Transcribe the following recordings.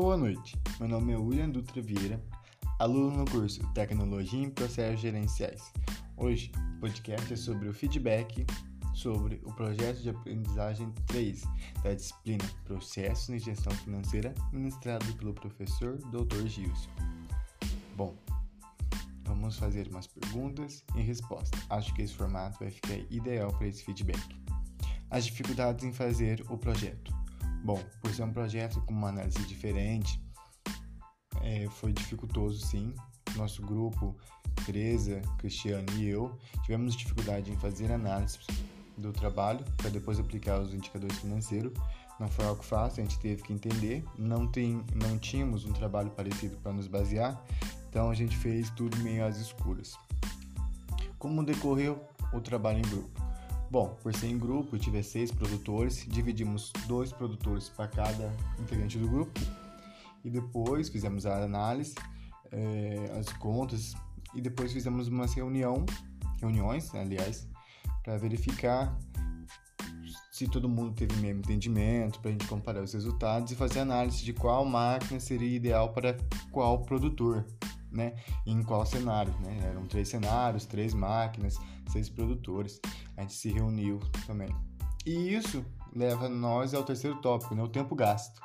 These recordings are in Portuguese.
Boa noite, meu nome é William Dutra Vieira, aluno no curso Tecnologia em Processos Gerenciais. Hoje, o podcast é sobre o feedback sobre o projeto de aprendizagem 3 da disciplina Processos em Gestão Financeira, ministrado pelo professor Dr. Gilson. Bom, vamos fazer umas perguntas e respostas. Acho que esse formato vai ficar ideal para esse feedback. As dificuldades em fazer o projeto. Bom, por ser um projeto com uma análise diferente, é, foi dificultoso sim. Nosso grupo, Teresa, Cristiano e eu, tivemos dificuldade em fazer análise do trabalho para depois aplicar os indicadores financeiros. Não foi algo fácil, a gente teve que entender. Não, tem, não tínhamos um trabalho parecido para nos basear, então a gente fez tudo meio às escuras. Como decorreu o trabalho em grupo? Bom, por ser em grupo, eu tive seis produtores, dividimos dois produtores para cada integrante do grupo. E depois fizemos a análise, é, as contas e depois fizemos uma reunião, reuniões, aliás, para verificar se todo mundo teve o mesmo entendimento, para a gente comparar os resultados e fazer análise de qual máquina seria ideal para qual produtor, né? Em qual cenário, né? Eram três cenários, três máquinas, seis produtores. A gente se reuniu também. E isso leva nós ao terceiro tópico, né? O tempo gasto.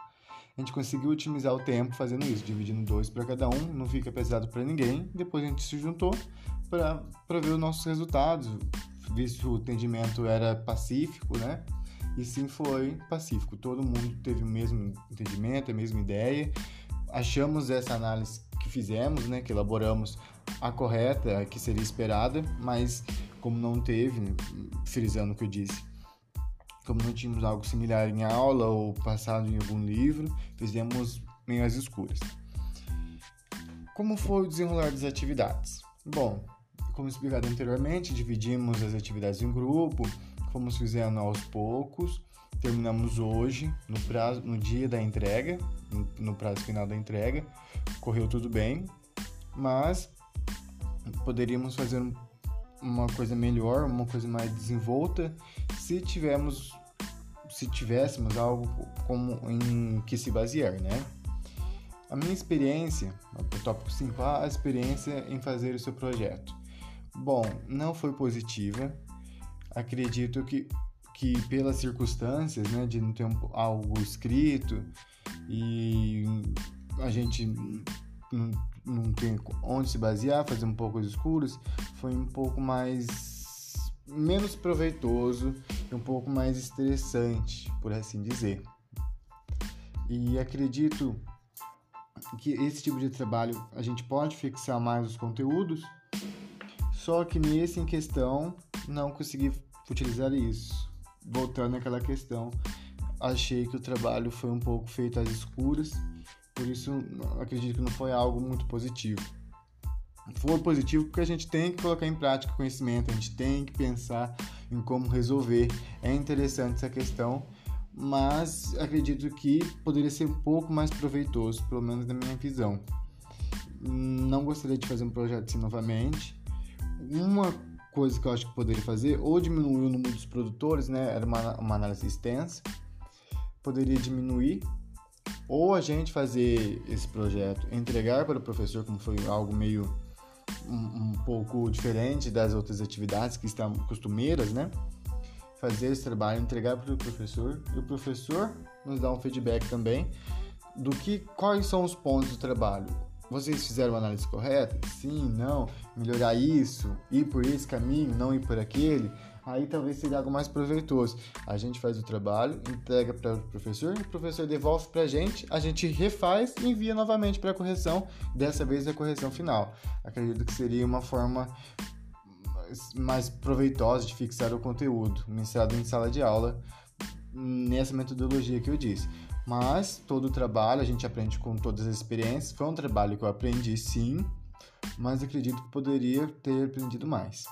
A gente conseguiu otimizar o tempo fazendo isso, dividindo dois para cada um, não fica pesado para ninguém. Depois a gente se juntou para ver os nossos resultados, visto o atendimento era pacífico, né? E sim foi pacífico. Todo mundo teve o mesmo entendimento, a mesma ideia. Achamos essa análise fizemos, né, que elaboramos a correta, a que seria esperada, mas como não teve, né, frisando o que eu disse, como não tínhamos algo similar em aula ou passado em algum livro, fizemos meio às escuras. Como foi o desenrolar das atividades? Bom, como explicado anteriormente, dividimos as atividades em grupo, fomos fazendo aos poucos, terminamos hoje, no, prazo, no dia da entrega, no prazo final da entrega, correu tudo bem, mas poderíamos fazer uma coisa melhor, uma coisa mais desenvolta, se tivermos se tivéssemos algo como em que se basear, né? A minha experiência, o tópico 5, a experiência em fazer o seu projeto. Bom, não foi positiva. Acredito que, que pelas circunstâncias, né, de não ter algo escrito e a gente não, não tem onde se basear, fazer um pouco escuros, foi um pouco mais menos proveitoso e um pouco mais estressante, por assim dizer. E acredito que esse tipo de trabalho a gente pode fixar mais os conteúdos só que nesse em questão não consegui utilizar isso. Voltando àquela questão, achei que o trabalho foi um pouco feito às escuras, por isso acredito que não foi algo muito positivo. Foi positivo porque a gente tem que colocar em prática o conhecimento, a gente tem que pensar em como resolver. É interessante essa questão, mas acredito que poderia ser um pouco mais proveitoso, pelo menos na minha visão. Não gostaria de fazer um projeto assim novamente uma coisa que eu acho que poderia fazer, ou diminuir o número dos produtores, né? Era uma, uma análise extensa, poderia diminuir, ou a gente fazer esse projeto, entregar para o professor, como foi algo meio um, um pouco diferente das outras atividades que estão costumeiras, né? Fazer esse trabalho, entregar para o professor e o professor nos dá um feedback também do que quais são os pontos do trabalho, vocês fizeram a análise correta? Sim, não, melhorar isso, ir por esse caminho, não ir por aquele. Aí talvez seria algo mais proveitoso. A gente faz o trabalho, entrega para o professor, o professor devolve para a gente, a gente refaz e envia novamente para a correção, dessa vez a correção final. Acredito que seria uma forma mais proveitosa de fixar o conteúdo, ministrado em sala de aula, nessa metodologia que eu disse. Mas todo o trabalho a gente aprende com todas as experiências. Foi um trabalho que eu aprendi sim, mas acredito que poderia ter aprendido mais.